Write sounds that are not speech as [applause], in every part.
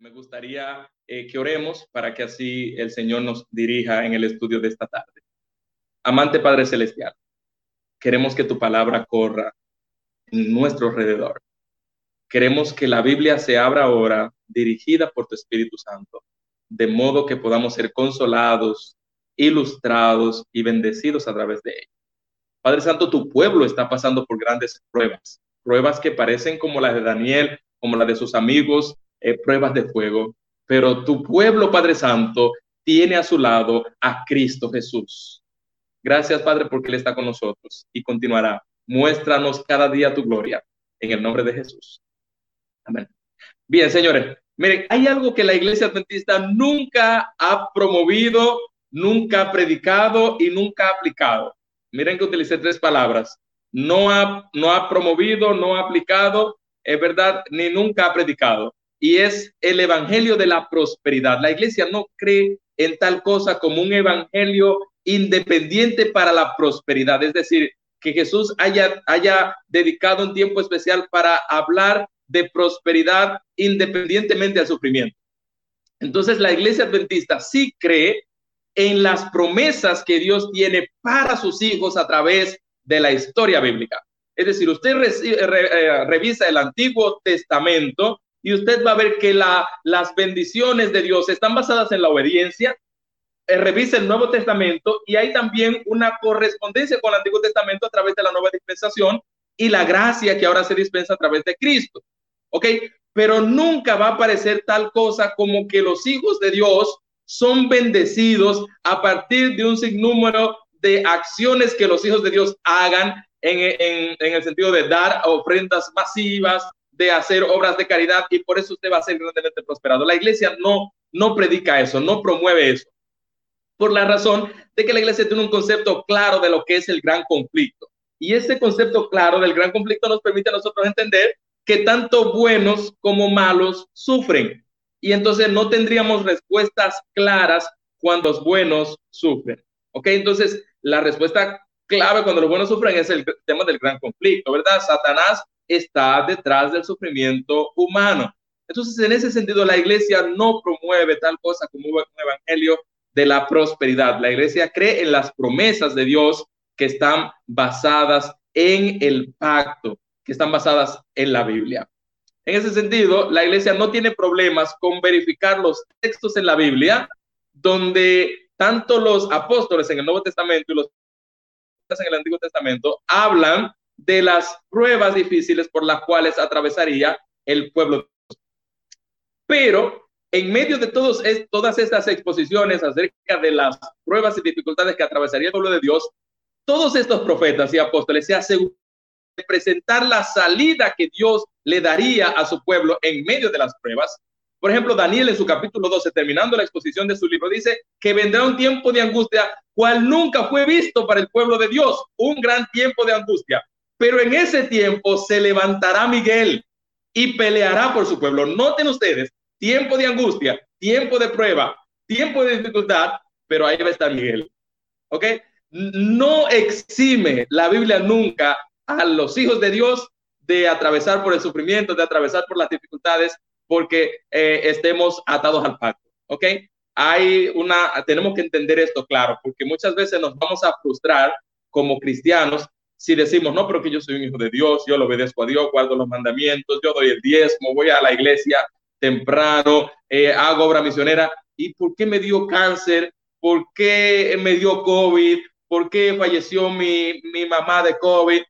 me gustaría eh, que oremos para que así el Señor nos dirija en el estudio de esta tarde. Amante Padre Celestial, queremos que tu palabra corra en nuestro alrededor. Queremos que la Biblia se abra ahora, dirigida por tu Espíritu Santo, de modo que podamos ser consolados, ilustrados y bendecidos a través de ella. Padre Santo, tu pueblo está pasando por grandes pruebas, pruebas que parecen como las de Daniel, como las de sus amigos, eh, pruebas de fuego, pero tu pueblo, Padre Santo, tiene a su lado a Cristo Jesús. Gracias, Padre, porque Él está con nosotros y continuará. Muéstranos cada día tu gloria en el nombre de Jesús. Amén. Bien, señores, miren, hay algo que la iglesia adventista nunca ha promovido, nunca ha predicado y nunca ha aplicado. Miren que utilicé tres palabras. No ha, no ha promovido, no ha aplicado, es verdad, ni nunca ha predicado y es el evangelio de la prosperidad. La iglesia no cree en tal cosa como un evangelio independiente para la prosperidad, es decir, que Jesús haya, haya dedicado un tiempo especial para hablar de prosperidad independientemente al sufrimiento. Entonces la iglesia adventista sí cree en las promesas que Dios tiene para sus hijos a través de la historia bíblica. Es decir, usted eh, revisa el Antiguo Testamento y usted va a ver que la, las bendiciones de Dios están basadas en la obediencia. Eh, revisa el Nuevo Testamento y hay también una correspondencia con el Antiguo Testamento a través de la nueva dispensación y la gracia que ahora se dispensa a través de Cristo. ¿Ok? Pero nunca va a aparecer tal cosa como que los hijos de Dios son bendecidos a partir de un sinnúmero de acciones que los hijos de Dios hagan en el sentido de dar ofrendas masivas, de hacer obras de caridad y por eso usted va a ser grandemente prosperado. La iglesia no, no predica eso, no promueve eso, por la razón de que la iglesia tiene un concepto claro de lo que es el gran conflicto. Y ese concepto claro del gran conflicto nos permite a nosotros entender que tanto buenos como malos sufren. Y entonces no tendríamos respuestas claras cuando los buenos sufren. ¿Ok? Entonces, la respuesta clave cuando los buenos sufren es el tema del gran conflicto, ¿verdad? Satanás está detrás del sufrimiento humano. Entonces, en ese sentido, la iglesia no promueve tal cosa como un evangelio de la prosperidad. La iglesia cree en las promesas de Dios que están basadas en el pacto, que están basadas en la Biblia. En ese sentido, la iglesia no tiene problemas con verificar los textos en la Biblia, donde tanto los apóstoles en el Nuevo Testamento y los en el Antiguo Testamento hablan de las pruebas difíciles por las cuales atravesaría el pueblo. Pero en medio de todos todas estas exposiciones acerca de las pruebas y dificultades que atravesaría el pueblo de Dios, todos estos profetas y apóstoles se aseguran de presentar la salida que Dios le daría a su pueblo en medio de las pruebas. Por ejemplo, Daniel en su capítulo 12, terminando la exposición de su libro, dice que vendrá un tiempo de angustia cual nunca fue visto para el pueblo de Dios, un gran tiempo de angustia. Pero en ese tiempo se levantará Miguel y peleará por su pueblo. Noten ustedes, tiempo de angustia, tiempo de prueba, tiempo de dificultad, pero ahí va a estar Miguel. ¿Ok? No exime la Biblia nunca a los hijos de Dios de atravesar por el sufrimiento, de atravesar por las dificultades, porque eh, estemos atados al pacto. ¿Ok? Hay una, tenemos que entender esto claro, porque muchas veces nos vamos a frustrar como cristianos si decimos, no, pero que yo soy un hijo de Dios, yo lo obedezco a Dios, guardo los mandamientos, yo doy el diezmo, voy a la iglesia temprano, eh, hago obra misionera, ¿y por qué me dio cáncer? ¿Por qué me dio COVID? ¿Por qué falleció mi, mi mamá de COVID?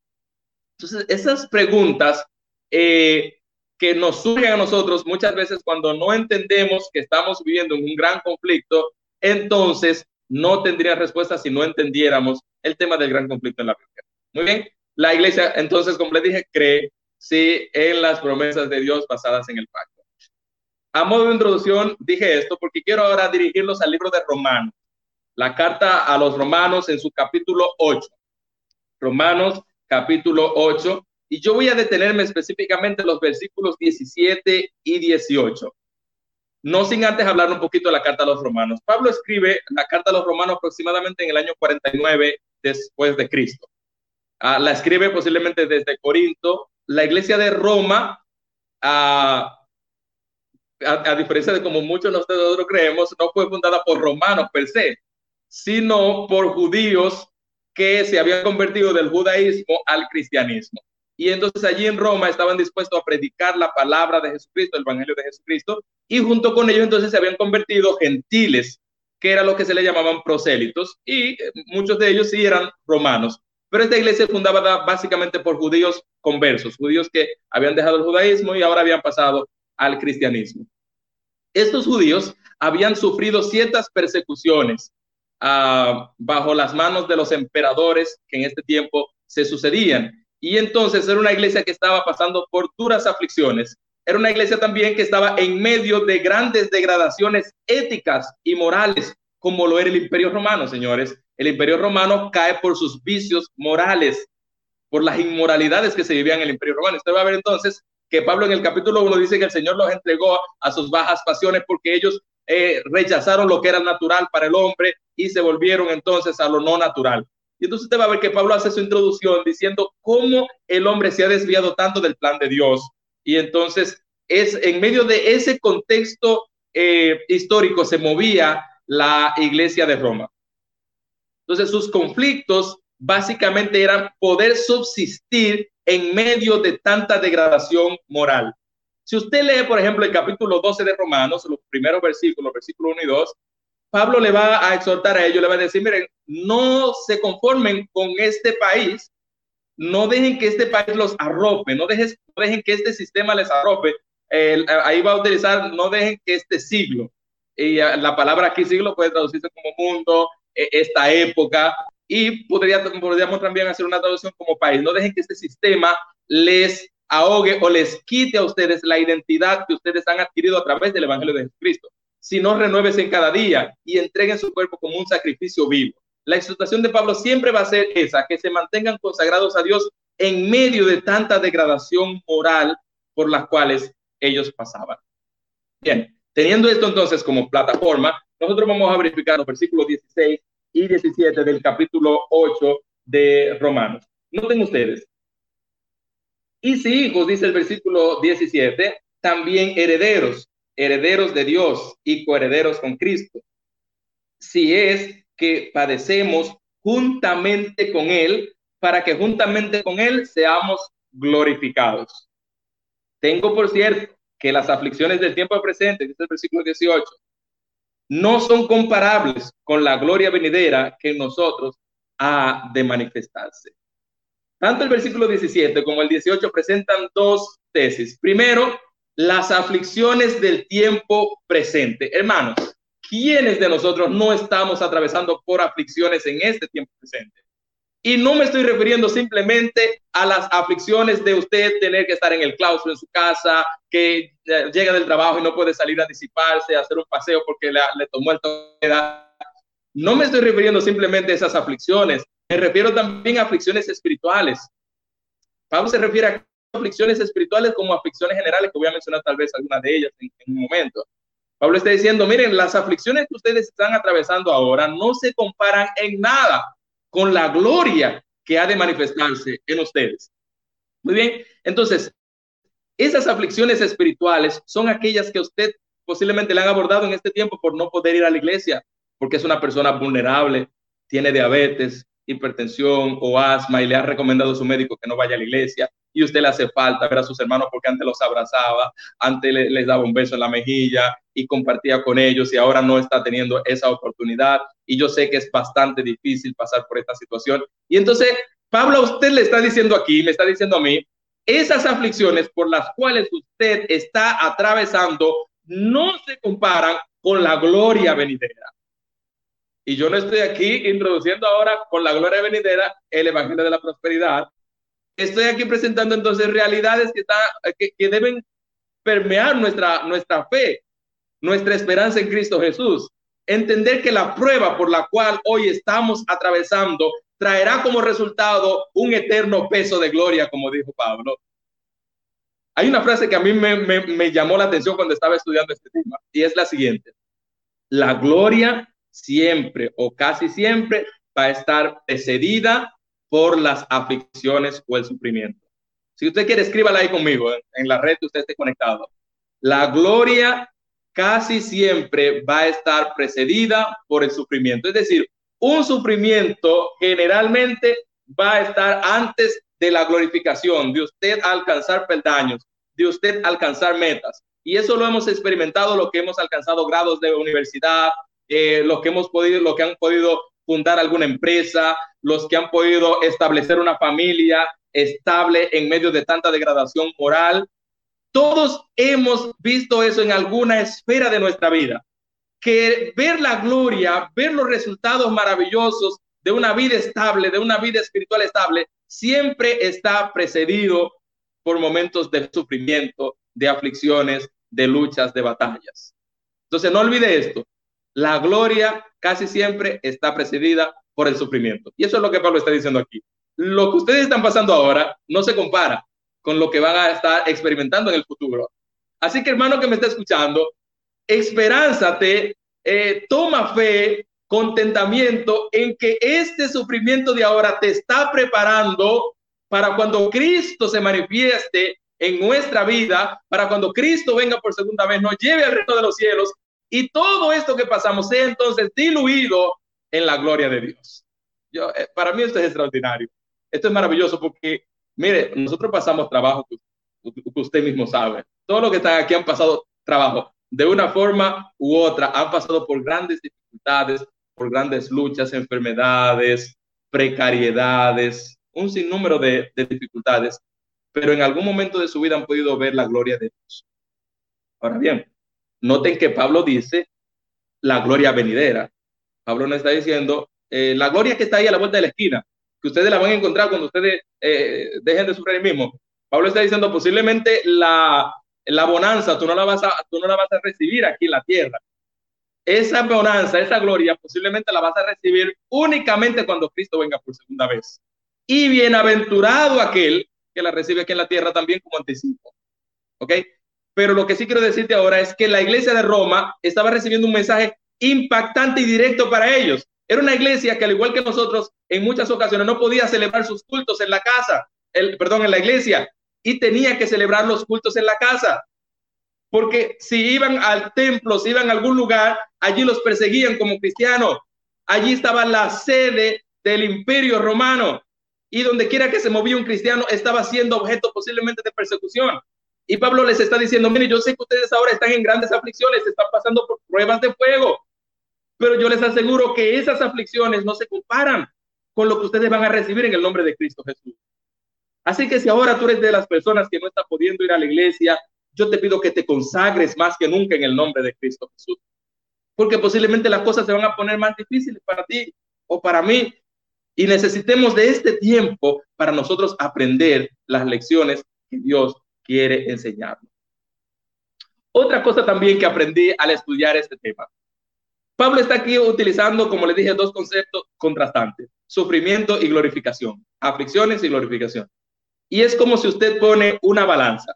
Entonces, esas preguntas eh, que nos surgen a nosotros muchas veces cuando no entendemos que estamos viviendo en un gran conflicto, entonces no tendría respuesta si no entendiéramos el tema del gran conflicto en la Biblia. Muy bien, la iglesia entonces, como les dije, cree sí en las promesas de Dios basadas en el pacto. A modo de introducción dije esto porque quiero ahora dirigirlos al libro de Romanos, la carta a los romanos en su capítulo 8. Romanos capítulo 8, y yo voy a detenerme específicamente en los versículos 17 y 18. No sin antes hablar un poquito de la carta a los romanos. Pablo escribe la carta a los romanos aproximadamente en el año 49 después de Cristo. Ah, la escribe posiblemente desde Corinto. La iglesia de Roma, ah, a, diferencia de como muchos de nosotros creemos, no fue fundada por romanos per se, sino por judíos que se habían convertido del judaísmo al cristianismo. Y entonces allí en Roma estaban dispuestos a predicar la palabra de Jesucristo, el Evangelio de Jesucristo, y junto con ellos entonces se habían convertido gentiles, que era lo que se le llamaban prosélitos, y muchos de ellos sí eran romanos. Pero esta iglesia fundada básicamente por judíos conversos, judíos que habían dejado el judaísmo y ahora habían pasado al cristianismo. Estos judíos habían sufrido ciertas persecuciones ah, bajo las manos de los emperadores que en este tiempo se sucedían. Y entonces era una iglesia que estaba pasando por duras aflicciones. Era una iglesia también que estaba en medio de grandes degradaciones éticas y morales, como lo era el imperio romano, señores. El imperio romano cae por sus vicios morales, por las inmoralidades que se vivían en el imperio romano. Usted va a ver entonces que Pablo en el capítulo 1 dice que el Señor los entregó a sus bajas pasiones porque ellos eh, rechazaron lo que era natural para el hombre y se volvieron entonces a lo no natural. Y entonces usted va a ver que Pablo hace su introducción diciendo cómo el hombre se ha desviado tanto del plan de Dios. Y entonces es en medio de ese contexto eh, histórico se movía la iglesia de Roma. Entonces sus conflictos básicamente eran poder subsistir en medio de tanta degradación moral. Si usted lee, por ejemplo, el capítulo 12 de Romanos, los primeros versículos, versículos 1 y 2, Pablo le va a exhortar a ellos, le va a decir, miren, no se conformen con este país, no dejen que este país los arrope, no dejen, dejen que este sistema les arrope. ahí va a utilizar, no dejen que este siglo, y la palabra aquí siglo puede traducirse como mundo, esta época, y podría, podríamos también hacer una traducción como país. No dejen que este sistema les ahogue o les quite a ustedes la identidad que ustedes han adquirido a través del Evangelio de Jesucristo sino renuévese en cada día y entreguen su cuerpo como un sacrificio vivo. La exhortación de Pablo siempre va a ser esa, que se mantengan consagrados a Dios en medio de tanta degradación moral por las cuales ellos pasaban. Bien, teniendo esto entonces como plataforma, nosotros vamos a verificar los versículos 16 y 17 del capítulo 8 de Romanos. Noten ustedes. Y si hijos, dice el versículo 17, también herederos, herederos de Dios y coherederos con Cristo. Si es que padecemos juntamente con Él, para que juntamente con Él seamos glorificados. Tengo por cierto que las aflicciones del tiempo presente, dice el versículo 18, no son comparables con la gloria venidera que en nosotros ha de manifestarse. Tanto el versículo 17 como el 18 presentan dos tesis. Primero, las aflicciones del tiempo presente. Hermanos, ¿quiénes de nosotros no estamos atravesando por aflicciones en este tiempo presente? Y no me estoy refiriendo simplemente a las aflicciones de usted tener que estar en el claustro en su casa, que eh, llega del trabajo y no puede salir a disiparse, a hacer un paseo porque le, le tomó el toque No me estoy refiriendo simplemente a esas aflicciones, me refiero también a aflicciones espirituales. Pablo se refiere a aflicciones espirituales como aflicciones generales, que voy a mencionar tal vez algunas de ellas en, un momento. Pablo está diciendo, miren, las aflicciones que ustedes están atravesando ahora no se comparan en nada con la gloria que ha de manifestarse en ustedes. Muy bien, entonces, esas aflicciones espirituales son aquellas que usted posiblemente le han abordado en este tiempo por no poder ir a la iglesia, porque es una persona vulnerable, tiene diabetes, hipertensión o asma y le ha recomendado a su médico que no vaya a la iglesia y usted le hace falta ver a sus hermanos porque antes los abrazaba, antes les daba un beso en la mejilla y compartía con ellos y ahora no está teniendo esa oportunidad y yo sé que es bastante difícil pasar por esta situación. Y entonces Pablo usted le está diciendo aquí, me está diciendo a mí, esas aflicciones por las cuales usted está atravesando no se comparan con la gloria venidera. Y yo no estoy aquí introduciendo ahora con la gloria venidera el Evangelio de la Prosperidad, estoy aquí presentando entonces realidades que, deben permear nuestra, fe, nuestra esperanza en Cristo Jesús. Entender que la prueba por la cual hoy estamos atravesando traerá como resultado un eterno peso de gloria, como dijo Pablo. Hay una frase que a mí me, me llamó la atención cuando estaba estudiando este tema y es la siguiente. La gloria siempre o casi siempre va a estar precedida por las aflicciones o el sufrimiento. Si usted quiere, escríbala ahí conmigo, en la red que usted esté conectado. La gloria casi siempre va a estar precedida por el sufrimiento. Es decir, un sufrimiento generalmente va a estar antes de la glorificación, de usted alcanzar peldaños, de usted alcanzar metas. Y eso lo hemos experimentado, lo que hemos alcanzado grados de universidad, eh, los que hemos podido, lo que han podido fundar alguna empresa, los que han podido establecer una familia estable en medio de tanta degradación moral. Todos hemos visto eso en alguna esfera de nuestra vida, que ver la gloria, ver los resultados maravillosos de una vida estable, de una vida espiritual estable, siempre está precedido por momentos de sufrimiento, de aflicciones, de luchas, de batallas. Entonces, no olvide esto. La gloria casi siempre está precedida por el sufrimiento. Y eso es lo que Pablo está diciendo aquí. Lo que ustedes están pasando ahora no se compara con lo que van a estar experimentando en el futuro. Así que hermano que me está escuchando, esperánzate, eh, toma fe, contentamiento en que este sufrimiento de ahora te está preparando para cuando Cristo se manifieste en nuestra vida, para cuando Cristo venga por segunda vez, nos lleve al reino de los cielos y todo esto que pasamos sea entonces diluido en la gloria de Dios. Yo, eh, para mí esto es extraordinario. Esto es maravilloso porque, mire, nosotros pasamos trabajo que, usted mismo sabe. Todos los que están aquí han pasado trabajo de una forma u otra, han pasado por grandes dificultades, por grandes luchas, enfermedades, precariedades, un sinnúmero de, de dificultades, pero en algún momento de su vida han podido ver la gloria de Dios. Ahora bien, Noten que Pablo dice la gloria venidera. Pablo no está diciendo eh, la gloria que está ahí a la vuelta de la esquina, que ustedes la van a encontrar cuando ustedes eh, dejen de sufrir mismo. Pablo está diciendo posiblemente la, la bonanza tú no la, vas a, tú no la vas a recibir aquí en la tierra. Esa bonanza, esa gloria, posiblemente la vas a recibir únicamente cuando Cristo venga por segunda vez. Y bienaventurado aquel que la recibe aquí en la tierra también como anticipo. ¿Ok? Pero lo que sí quiero decirte ahora es que la iglesia de Roma estaba recibiendo un mensaje impactante y directo para ellos. Era una iglesia que al igual que nosotros en muchas ocasiones no podía celebrar sus cultos en la casa, el, perdón, en la iglesia, y tenía que celebrar los cultos en la casa. Porque si iban al templo, si iban a algún lugar, allí los perseguían como cristianos. Allí estaba la sede del imperio romano. Y donde quiera que se movía un cristiano, estaba siendo objeto posiblemente de persecución. Y Pablo les está diciendo, mire, yo sé que ustedes ahora están en grandes aflicciones, están pasando por pruebas de fuego, pero yo les aseguro que esas aflicciones no se comparan con lo que ustedes van a recibir en el nombre de Cristo Jesús. Así que si ahora tú eres de las personas que no está pudiendo ir a la iglesia, yo te pido que te consagres más que nunca en el nombre de Cristo Jesús. Porque posiblemente las cosas se van a poner más difíciles para ti o para mí. Y necesitemos de este tiempo para nosotros aprender las lecciones que Dios quiere enseñarnos. Otra cosa también que aprendí al estudiar este tema. Pablo está aquí utilizando, como le dije, dos conceptos contrastantes, sufrimiento y glorificación, aflicciones y glorificación. Y es como si usted pone una balanza.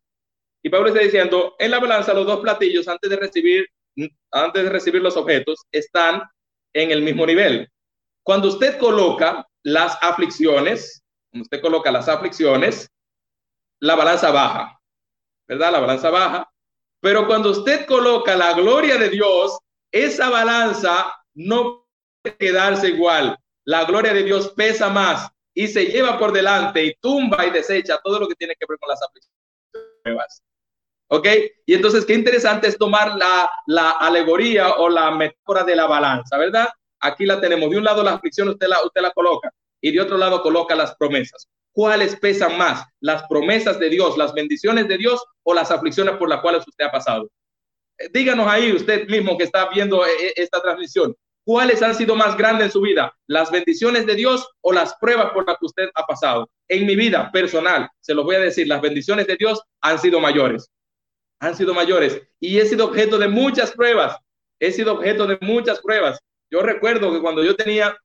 Y Pablo está diciendo, en la balanza los dos platillos antes de recibir antes de recibir los objetos están en el mismo nivel. Cuando usted coloca las aflicciones, cuando usted coloca las aflicciones, la balanza baja. ¿Verdad? La balanza baja. Pero cuando usted coloca la gloria de Dios, esa balanza no puede quedarse igual. La gloria de Dios pesa más y se lleva por delante y tumba y desecha todo lo que tiene que ver con las aflicciones. ¿Ok? Y entonces, qué interesante es tomar la, la alegoría o la metáfora de la balanza, ¿verdad? Aquí la tenemos. De un lado la aflicción usted la, usted la coloca y de otro lado coloca las promesas. ¿Cuáles pesan más? ¿Las promesas de Dios, las bendiciones de Dios o las aflicciones por las cuales usted ha pasado? Eh, díganos ahí usted mismo que está viendo eh, eh, esta transmisión. ¿Cuáles han sido más grandes en su vida? ¿Las bendiciones de Dios o las pruebas por las que usted ha pasado? En mi vida personal, se lo voy a decir, las bendiciones de Dios han sido mayores. Han sido mayores. Y he sido objeto de muchas pruebas. He sido objeto de muchas pruebas. Yo recuerdo que cuando yo tenía,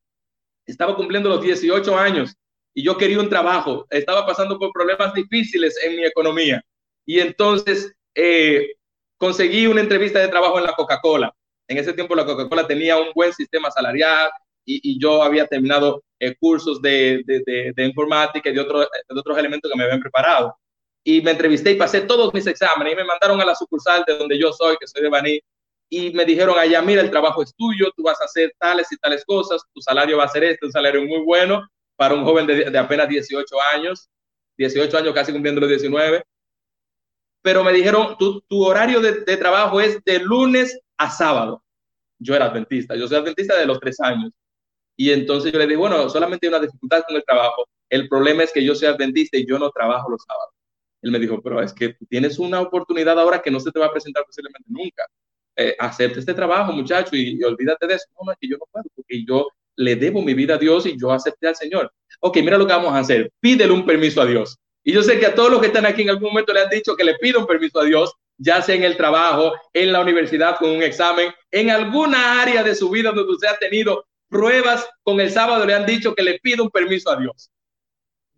estaba cumpliendo los 18 años, y yo quería un trabajo. Estaba pasando por problemas difíciles en mi economía. Y entonces eh, conseguí una entrevista de trabajo en la Coca-Cola. En ese tiempo la Coca-Cola tenía un buen sistema salarial y, yo había terminado eh, cursos de, de, de, informática y de, otro, de otros elementos que me habían preparado. Y me entrevisté y pasé todos mis exámenes y me mandaron a la sucursal de donde yo soy, que soy de Baní, y me dijeron allá, mira, el trabajo es tuyo, tú vas a hacer tales y tales cosas, tu salario va a ser este, un salario muy bueno para un joven de, apenas 18 años, 18 años casi cumpliendo los 19. Pero me dijeron, tu, tu horario de, de, trabajo es de lunes a sábado. Yo era adventista, yo soy adventista de los tres años. Y entonces yo le dije, bueno, solamente hay una dificultad con el trabajo. El problema es que yo soy adventista y yo no trabajo los sábados. Él me dijo, pero es que tienes una oportunidad ahora que no se te va a presentar posiblemente nunca eh, acepte este trabajo, muchacho, y, olvídate de eso. No, no, es que yo no puedo, porque yo le debo mi vida a Dios y yo acepté al Señor. Ok, mira lo que vamos a hacer. Pídele un permiso a Dios. Y yo sé que a todos los que están aquí en algún momento le han dicho que le pida un permiso a Dios, ya sea en el trabajo, en la universidad con un examen, en alguna área de su vida donde usted ha tenido pruebas con el sábado, le han dicho que le pida un permiso a Dios.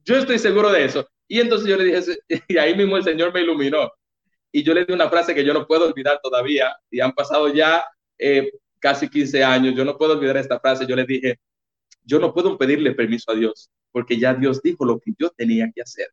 Yo estoy seguro de eso. Y entonces yo le dije, [laughs] y ahí mismo el Señor me iluminó y yo le di una frase que yo no puedo olvidar todavía, y han pasado ya eh, casi 15 años, yo no puedo olvidar esta frase, yo le dije, yo no puedo pedirle permiso a Dios, porque ya Dios dijo lo que yo tenía que hacer.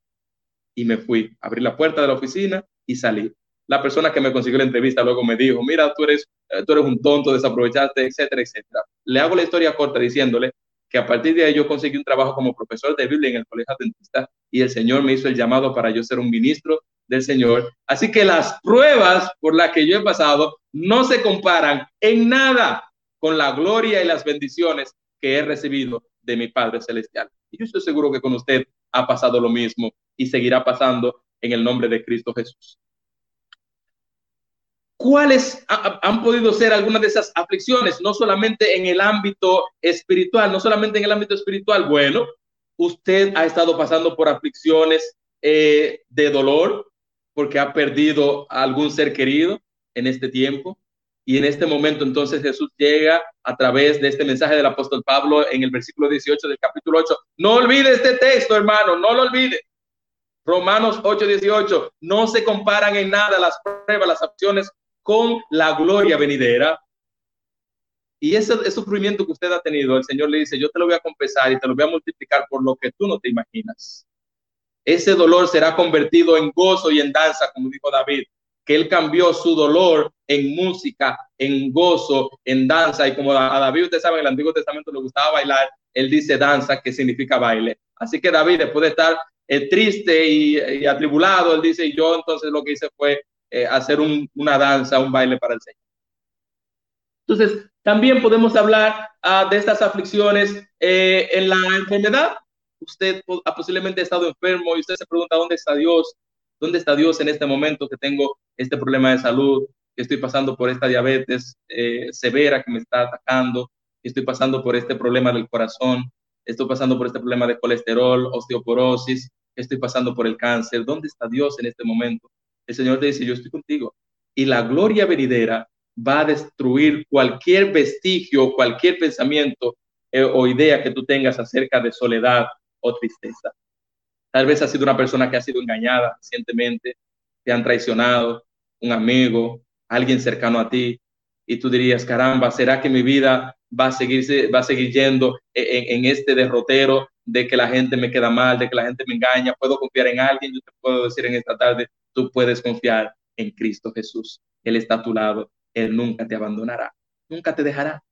Y me fui, abrí la puerta de la oficina y salí. La persona que me consiguió la entrevista luego me dijo, mira, tú eres, eh, tú eres un tonto, desaprovechaste, etcétera, etcétera. Le hago la historia corta diciéndole que a partir de ahí yo conseguí un trabajo como profesor de Biblia en el Colegio Adventista y el Señor me hizo el llamado para yo ser un ministro del Señor. Así que las pruebas por las que yo he pasado no se comparan en nada con la gloria y las bendiciones que he recibido de mi Padre Celestial. Y yo estoy seguro que con usted ha pasado lo mismo y seguirá pasando en el nombre de Cristo Jesús. ¿Cuáles han podido ser algunas de esas aflicciones? No solamente en el ámbito espiritual, no solamente en el ámbito espiritual. Bueno, usted ha estado pasando por aflicciones eh, de dolor porque ha perdido algún ser querido en este tiempo. Y en este momento entonces Jesús llega a través de este mensaje del apóstol Pablo en el versículo 18 del capítulo 8. No olvide este texto, hermano, no lo olvide. Romanos 8, 18. No se comparan en nada las pruebas, las acciones con la gloria venidera. Y ese, ese, sufrimiento que usted ha tenido, el Señor le dice, yo te lo voy a compensar y te lo voy a multiplicar por lo que tú no te imaginas. Ese dolor será convertido en gozo y en danza, como dijo David, que él cambió su dolor en música, en gozo, en danza. Y como a David, usted sabe, en el Antiguo Testamento le gustaba bailar, él dice danza, que significa baile. Así que David, después de estar eh, triste y, atribulado, él dice, yo entonces lo que hice fue eh, hacer una danza, un baile para el Señor. Entonces, también podemos hablar ah, de estas aflicciones eh, en la enfermedad. Usted ha posiblemente estado enfermo y usted se pregunta, ¿dónde está Dios? ¿Dónde está Dios en este momento que tengo este problema de salud? Que estoy pasando por esta diabetes eh, severa que me está atacando, estoy pasando por este problema del corazón, estoy pasando por este problema de colesterol, osteoporosis, estoy pasando por el cáncer. ¿Dónde está Dios en este momento? el Señor te dice, yo estoy contigo. Y la gloria venidera va a destruir cualquier vestigio, cualquier pensamiento eh, o idea que tú tengas acerca de soledad o tristeza. Tal vez has sido una persona que ha sido engañada recientemente, te han traicionado, un amigo, alguien cercano a ti, y tú dirías, caramba, ¿será que mi vida va a, seguirse, va a seguir yendo en, en este derrotero de que la gente me queda mal, de que la gente me engaña? ¿Puedo confiar en alguien? Yo te puedo decir en esta tarde, tú puedes confiar en Cristo Jesús. Él está a tu lado, Él nunca te abandonará, nunca te dejará.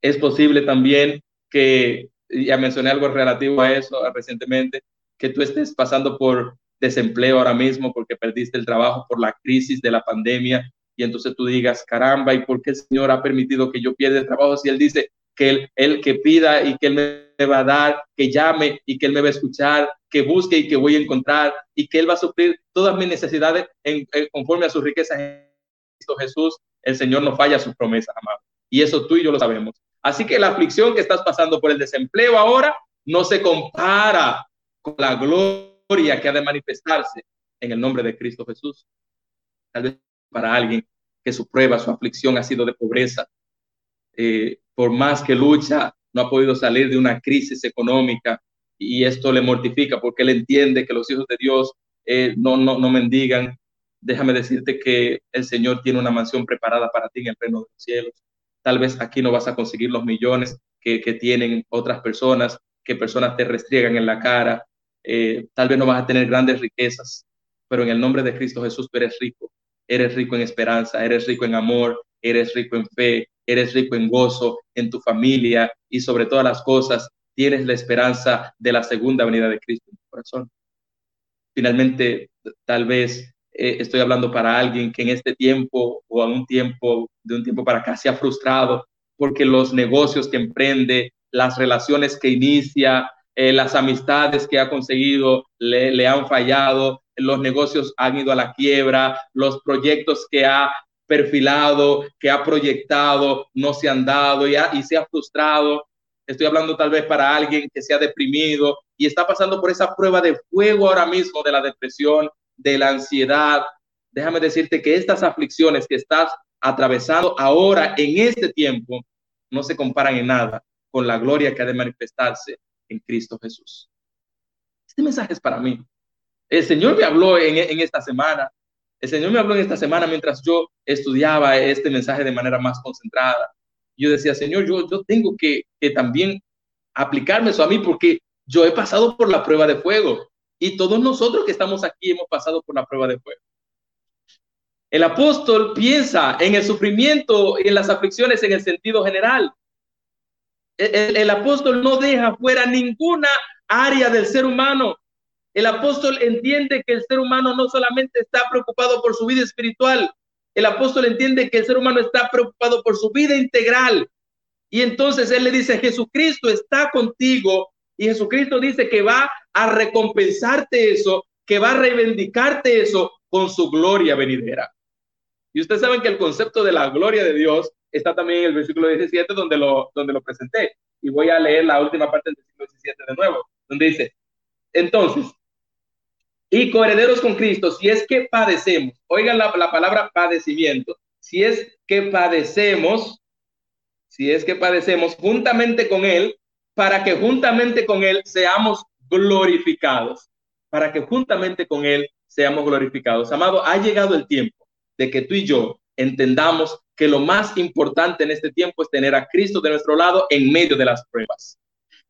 Es posible también que, ya mencioné algo relativo a eso recientemente, que tú estés pasando por desempleo ahora mismo porque perdiste el trabajo por la crisis de la pandemia y entonces tú digas, caramba, ¿y por qué el Señor ha permitido que yo pierda el trabajo? Si Él dice que Él, él que pida y que Él me va a dar, que llame y que Él me va a escuchar, que busque y que voy a encontrar y que Él va a suplir todas mis necesidades en, conforme a sus riquezas en Cristo Jesús. El Señor no falla sus promesas, amado. Y eso tú y yo lo sabemos. Así que la aflicción que estás pasando por el desempleo ahora no se compara con la gloria que ha de manifestarse en el nombre de Cristo Jesús. Tal vez para alguien que su prueba, su aflicción ha sido de pobreza, eh, por más que lucha, no ha podido salir de una crisis económica, y esto le mortifica porque él entiende que los hijos de Dios eh, no, no, no mendigan. Déjame decirte que el Señor tiene una mansión preparada para ti en el reino de los cielos. Tal vez aquí no vas a conseguir los millones que, tienen otras personas, que personas te restriegan en la cara. Eh, tal vez no vas a tener grandes riquezas, pero en el nombre de Cristo Jesús eres rico. Eres rico en esperanza, eres rico en amor, eres rico en fe, eres rico en gozo, en tu familia y sobre todas las cosas, tienes la esperanza de la segunda venida de Cristo en tu corazón. Finalmente, tal vez eh, estoy hablando para alguien que en este tiempo o a un tiempo, de un tiempo para acá, se ha frustrado porque los negocios que emprende, las relaciones que inicia, eh, las amistades que ha conseguido le, le han fallado, los negocios han ido a la quiebra, los proyectos que ha perfilado, que ha proyectado, no se han dado y, y se ha frustrado. Estoy hablando tal vez para alguien que se ha deprimido y está pasando por esa prueba de fuego ahora mismo de la depresión, de la ansiedad. Déjame decirte que estas aflicciones que estás atravesando ahora en este tiempo no se comparan en nada con la gloria que ha de manifestarse en Cristo Jesús. Este mensaje es para mí. El Señor me habló en, en esta semana. El Señor me habló en esta semana mientras yo estudiaba este mensaje de manera más concentrada. Yo decía, Señor, yo, yo tengo que, que también aplicarme eso a mí porque yo he pasado por la prueba de fuego y todos nosotros que estamos aquí hemos pasado por la prueba de fuego. El apóstol piensa en el sufrimiento y en las aflicciones en el sentido general. El, apóstol no deja fuera ninguna área del ser humano. El apóstol entiende que el ser humano no solamente está preocupado por su vida espiritual, el apóstol entiende que el ser humano está preocupado por su vida integral. Y entonces él le dice, Jesucristo está contigo y Jesucristo dice que va a recompensarte eso, que va a reivindicarte eso con su gloria venidera. Y ustedes saben que el concepto de la gloria de Dios está también en el versículo 17 donde lo, donde lo presenté. Y voy a leer la última parte del versículo 17 de nuevo, donde dice, entonces, y coherederos con Cristo, si es que padecemos, oigan la, la palabra padecimiento, si es que padecemos, si es que padecemos juntamente con Él, para que juntamente con Él seamos glorificados, para que juntamente con Él seamos glorificados. Amado, ha llegado el tiempo de que tú y yo entendamos que lo más importante en este tiempo es tener a Cristo de nuestro lado en medio de las pruebas.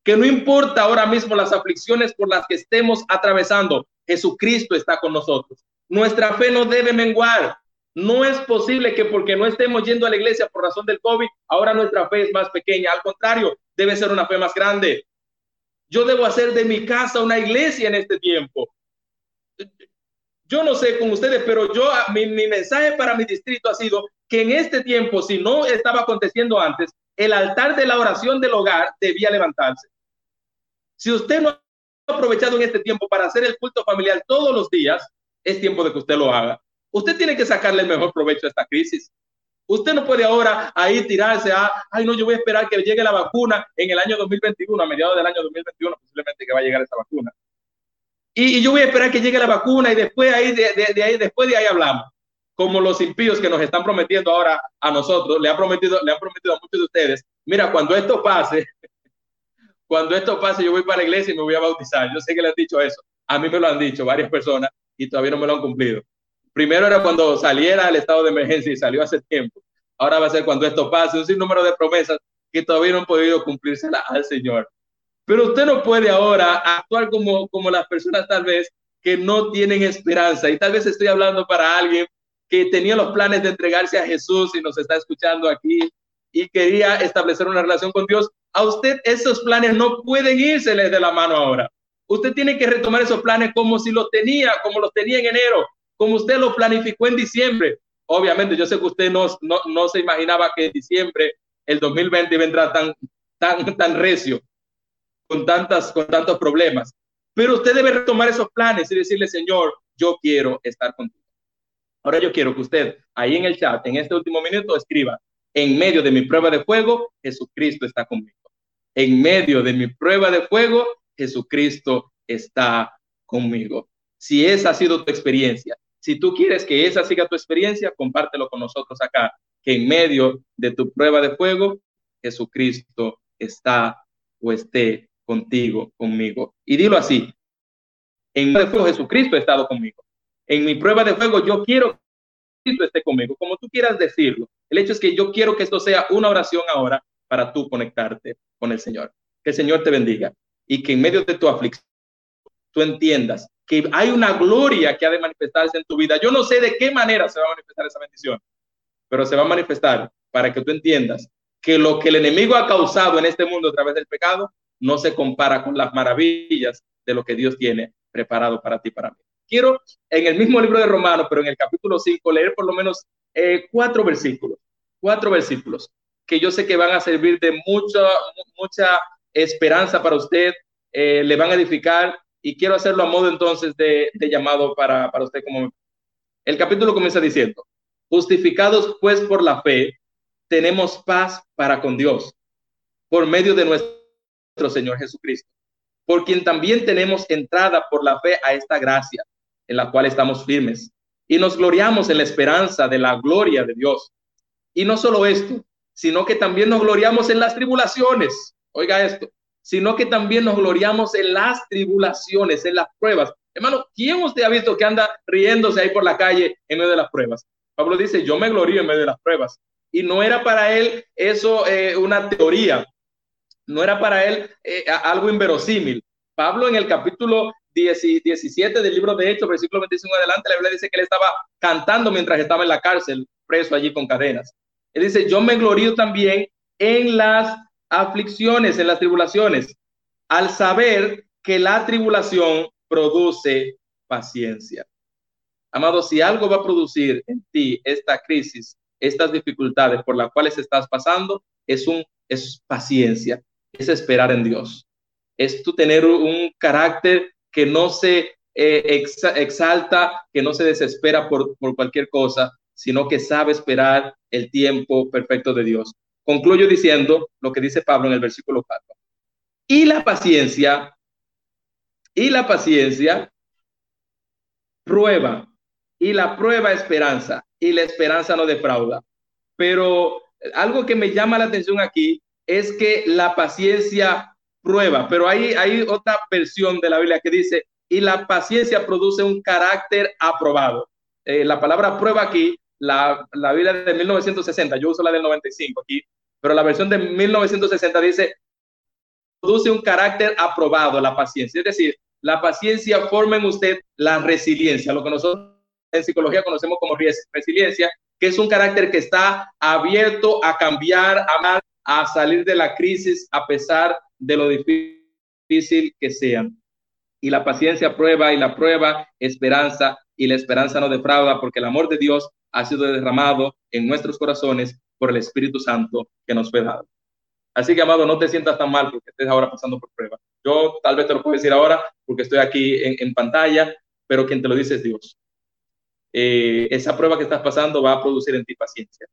Que no importa ahora mismo las aflicciones por las que estemos atravesando, Jesucristo está con nosotros. Nuestra fe no debe menguar. No es posible que porque no estemos yendo a la iglesia por razón del COVID, ahora nuestra fe es más pequeña. Al contrario, debe ser una fe más grande. Yo debo hacer de mi casa una iglesia en este tiempo. Yo no sé con ustedes, pero yo, mi, mi mensaje para mi distrito ha sido que en este tiempo, si no estaba aconteciendo antes, el altar de la oración del hogar debía levantarse. Si usted no ha aprovechado en este tiempo para hacer el culto familiar todos los días, es tiempo de que usted lo haga. Usted tiene que sacarle el mejor provecho a esta crisis. Usted no puede ahora ahí tirarse a, ay no, yo voy a esperar que llegue la vacuna en el año 2021, a mediados del año 2021, posiblemente que va a llegar esa vacuna. Y, yo voy a esperar que llegue la vacuna y después ahí, de, ahí, después de ahí hablamos. Como los impíos que nos están prometiendo ahora a nosotros, le han prometido, le han prometido a muchos de ustedes, mira, cuando esto pase, [laughs] cuando esto pase, yo voy para la iglesia y me voy a bautizar. Yo sé que le han dicho eso. A mí me lo han dicho varias personas y todavía no me lo han cumplido. Primero era cuando saliera el estado de emergencia y salió hace tiempo. Ahora va a ser cuando esto pase, un sinnúmero de promesas que todavía no han podido cumplirse al Señor. Pero usted no puede ahora actuar como, como las personas tal vez que no tienen esperanza. Y tal vez estoy hablando para alguien que tenía los planes de entregarse a Jesús y nos está escuchando aquí y quería establecer una relación con Dios. A usted esos planes no pueden irse de la mano ahora. Usted tiene que retomar esos planes como si los tenía, como los tenía en enero, como usted lo planificó en diciembre. Obviamente, yo sé que usted no, no, no se imaginaba que en diciembre el 2020 vendrá tan, tan, tan recio, con, tantas, con tantos problemas. Pero usted debe retomar esos planes y decirle, Señor, yo quiero estar contigo. Ahora yo quiero que usted ahí en el chat, en este último minuto, escriba, en medio de mi prueba de fuego, Jesucristo está conmigo. En medio de mi prueba de fuego, Jesucristo está conmigo. Si esa ha sido tu experiencia, si tú quieres que esa siga tu experiencia, compártelo con nosotros acá, que en medio de tu prueba de fuego, Jesucristo está o esté contigo, conmigo. Y dilo así, en medio de fuego Jesucristo ha estado conmigo. En mi prueba de fuego yo quiero que Cristo esté conmigo, como tú quieras decirlo. El hecho es que yo quiero que esto sea una oración ahora para tú conectarte con el Señor. Que el Señor te bendiga y que en medio de tu aflicción tú entiendas que hay una gloria que ha de manifestarse en tu vida. Yo no sé de qué manera se va a manifestar esa bendición, pero se va a manifestar para que tú entiendas que lo que el enemigo ha causado en este mundo a través del pecado no se compara con las maravillas de lo que Dios tiene preparado para ti, para mí. Quiero en el mismo libro de Romanos, pero en el capítulo 5, leer por lo menos eh, cuatro versículos, cuatro versículos que yo sé que van a servir de mucha, mucha esperanza para usted, eh, le van a edificar y quiero hacerlo a modo entonces de, llamado para, para usted como... El capítulo comienza diciendo, justificados pues por la fe, tenemos paz para con Dios por medio de nuestro Señor Jesucristo, por quien también tenemos entrada por la fe a esta gracia en la cual estamos firmes y nos gloriamos en la esperanza de la gloria de Dios. Y no solo esto, sino que también nos gloriamos en las tribulaciones. Oiga esto, sino que también nos gloriamos en las tribulaciones, en las pruebas. Hermano, ¿quién usted ha visto que anda riéndose ahí por la calle en medio de las pruebas? Pablo dice, yo me glorío en medio de las pruebas. Y no era para él eso eh, una teoría, no era para él eh, algo inverosímil. Pablo en el capítulo 17 del libro de Hechos, versículo 25 adelante, la Biblia dice que él estaba cantando mientras estaba en la cárcel, preso allí con cadenas. Él dice, yo me glorío también en las aflicciones, en las tribulaciones, al saber que la tribulación produce paciencia. Amado, si algo va a producir en ti esta crisis, estas dificultades por las cuales estás pasando, es un es paciencia, es esperar en Dios. Es tú tener un carácter que no se eh, exalta, que no se desespera por, por cualquier cosa, sino que sabe esperar el tiempo perfecto de Dios. Concluyo diciendo lo que dice Pablo en el versículo 4. Y la paciencia, y la paciencia prueba, y la prueba esperanza, y la esperanza no defrauda. Pero algo que me llama la atención aquí es que la paciencia prueba, pero hay, hay otra versión de la Biblia que dice, y la paciencia produce un carácter aprobado. Eh, la palabra prueba aquí la, la Biblia de 1960, yo uso la del 95 aquí, pero la versión de 1960 dice, produce un carácter aprobado, la paciencia. Es decir, la paciencia forma en usted la resiliencia, lo que nosotros en psicología conocemos como resiliencia, que es un carácter que está abierto a cambiar, a, a salir de la crisis a pesar de lo difícil que sea. Y la paciencia prueba y la prueba esperanza y la esperanza no defrauda porque el amor de Dios ha sido derramado en nuestros corazones por el Espíritu Santo que nos fue dado. Así que, amado, no te sientas tan mal porque estés ahora pasando por prueba. Yo tal vez te lo puedo decir ahora porque estoy aquí en, pantalla, pero quien te lo dice es Dios. Eh, esa prueba que estás pasando va a producir en ti paciencia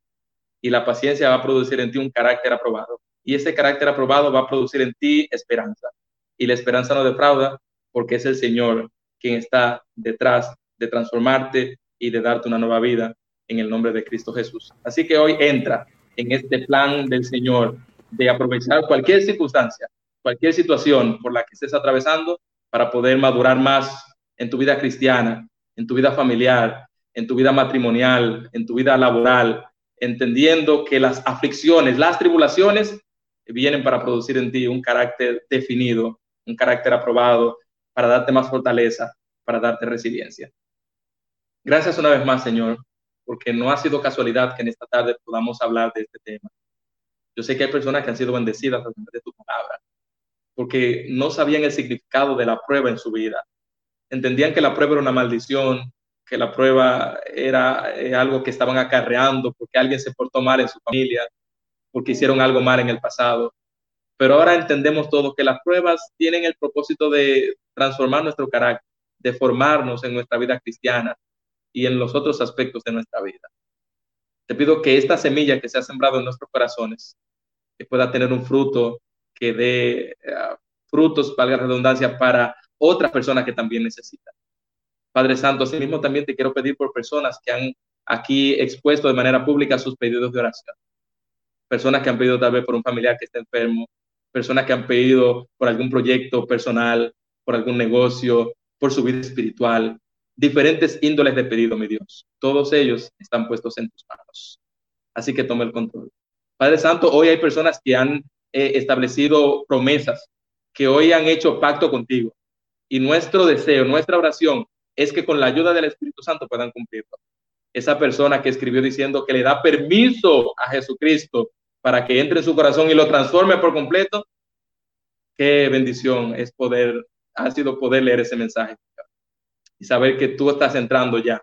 y la paciencia va a producir en ti un carácter aprobado y ese carácter aprobado va a producir en ti esperanza y la esperanza no defrauda porque es el Señor quien está detrás de transformarte y de darte una nueva vida en el nombre de Cristo Jesús. Así que hoy entra en este plan del Señor de aprovechar cualquier circunstancia, cualquier situación por la que estés atravesando para poder madurar más en tu vida cristiana, en tu vida familiar, en tu vida matrimonial, en tu vida laboral, entendiendo que las aflicciones, las tribulaciones vienen para producir en ti un carácter definido, un carácter aprobado, para darte más fortaleza, para darte resiliencia. Gracias una vez más, Señor, porque no ha sido casualidad que en esta tarde podamos hablar de este tema. Yo sé que hay personas que han sido bendecidas a través de tu palabra, porque no sabían el significado de la prueba en su vida. Entendían que la prueba era una maldición, que la prueba era eh, algo que estaban acarreando porque alguien se portó mal en su familia, porque hicieron algo mal en el pasado. Pero ahora entendemos todos que las pruebas tienen el propósito de transformar nuestro carácter, de formarnos en nuestra vida cristiana, y en los otros aspectos de nuestra vida. Te pido que esta semilla que se ha sembrado en nuestros corazones, que pueda tener un fruto que dé eh, frutos, valga la redundancia, para otras personas que también necesitan. Padre Santo, asimismo también te quiero pedir por personas que han aquí expuesto de manera pública sus pedidos de oración. Personas que han pedido tal vez por un familiar que está enfermo, personas que han pedido por algún proyecto personal, por algún negocio, por su vida espiritual, diferentes índoles de pedido, mi Dios. Todos ellos están puestos en tus manos. Así que toma el control. Padre Santo, hoy hay personas que han eh, establecido promesas, que hoy han hecho pacto contigo. Y nuestro deseo, nuestra oración es que con la ayuda del Espíritu Santo puedan cumplirlo. esa persona que escribió diciendo que le da permiso a Jesucristo para que entre en su corazón y lo transforme por completo, qué bendición es poder, ha sido poder leer ese mensaje y saber que tú estás entrando ya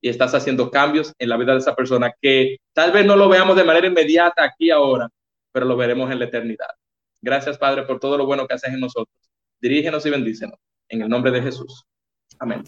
y estás haciendo cambios en la vida de esa persona que tal vez no lo veamos de manera inmediata aquí ahora, pero lo veremos en la eternidad. Gracias, Padre, por todo lo bueno que haces en nosotros. Dirígenos y bendícenos. En el nombre de Jesús. Amén.